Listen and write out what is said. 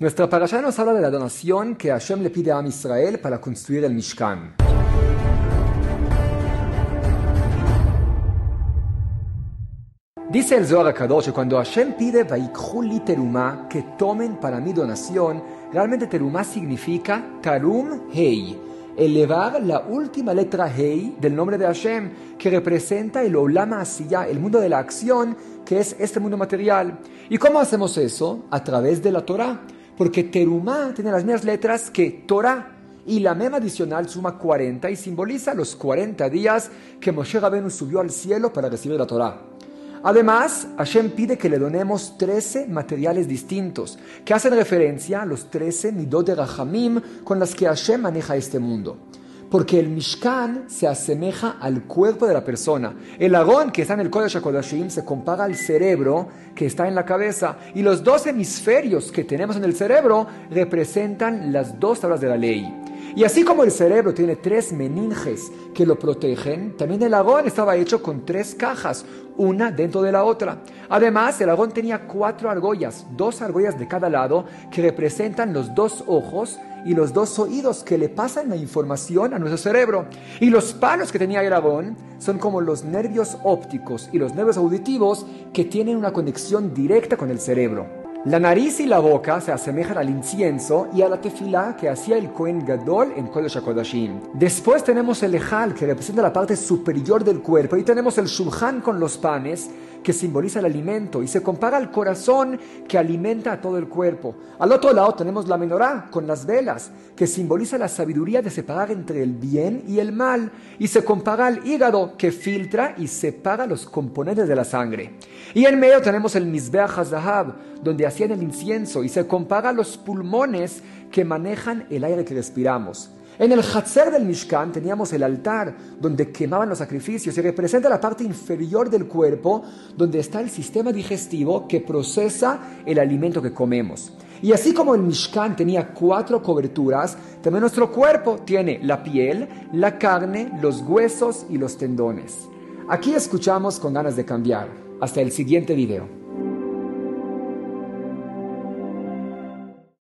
Nuestra parasha nos habla de la donación que Hashem le pide a Israel para construir el Mishkan. Dice el Zohar Kadosh que cuando Hashem pide Vaikhuli Terumá, que tomen para mi donación, realmente Terumá significa Tarum Hei, elevar la última letra Hei del nombre de Hashem, que representa el Olama Asiyah, el mundo de la acción, que es este mundo material. ¿Y cómo hacemos eso? A través de la Torah, porque Terumá tiene las mismas letras que Torah. Y la mema adicional suma 40 y simboliza los 40 días que Moshe Rabenu subió al cielo para recibir la Torah. Además, Hashem pide que le donemos 13 materiales distintos, que hacen referencia a los 13 midot de Rahamim con las que Hashem maneja este mundo. Porque el Mishkan se asemeja al cuerpo de la persona. El agón que está en el Kodesh HaKodashim se compara al cerebro que está en la cabeza. Y los dos hemisferios que tenemos en el cerebro representan las dos tablas de la ley. Y así como el cerebro tiene tres meninges que lo protegen, también el agón estaba hecho con tres cajas, una dentro de la otra. Además, el agón tenía cuatro argollas, dos argollas de cada lado, que representan los dos ojos y los dos oídos que le pasan la información a nuestro cerebro. Y los palos que tenía el agón son como los nervios ópticos y los nervios auditivos que tienen una conexión directa con el cerebro. La nariz y la boca se asemejan al incienso y a la tefilá que hacía el Kohen Gadol en Kodesh HaKodashim. Después tenemos el ejal que representa la parte superior del cuerpo y tenemos el shulchan con los panes que simboliza el alimento y se compara al corazón que alimenta a todo el cuerpo. Al otro lado tenemos la menorá con las velas que simboliza la sabiduría de separar entre el bien y el mal y se compara al hígado que filtra y separa los componentes de la sangre. Y en medio tenemos el Mizbeach HaZahab donde hacían el incienso y se compara a los pulmones que manejan el aire que respiramos. En el Hatzer del Mishkan teníamos el altar donde quemaban los sacrificios y representa la parte inferior del cuerpo donde está el sistema digestivo que procesa el alimento que comemos. Y así como el Mishkan tenía cuatro coberturas, también nuestro cuerpo tiene la piel, la carne, los huesos y los tendones. Aquí escuchamos con ganas de cambiar. Hasta el siguiente video.